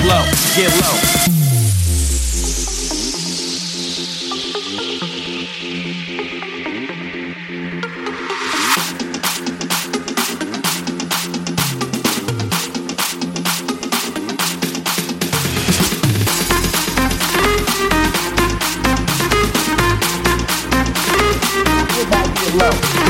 Get low, get low. low.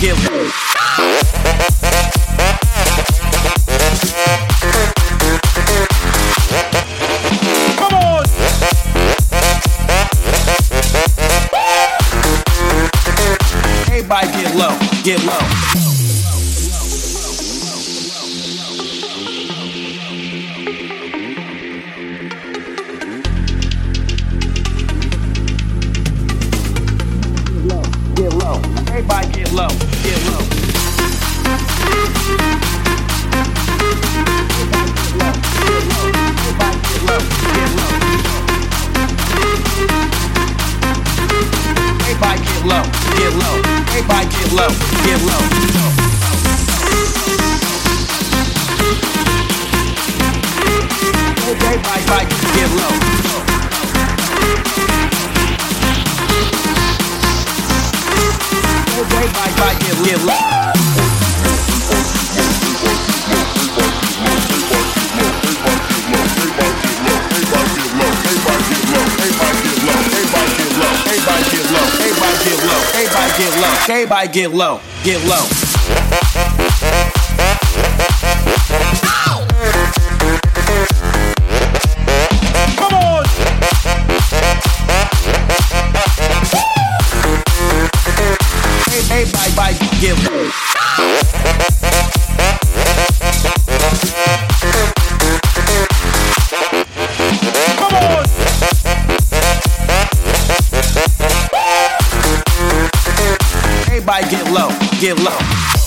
get! Everybody get low, get low. Low, get low. Everybody get low, get low. Everybody get low, get low. Everybody get low. Everybody get low. Get low. Come on! Everybody get low. Everybody get low. Get low.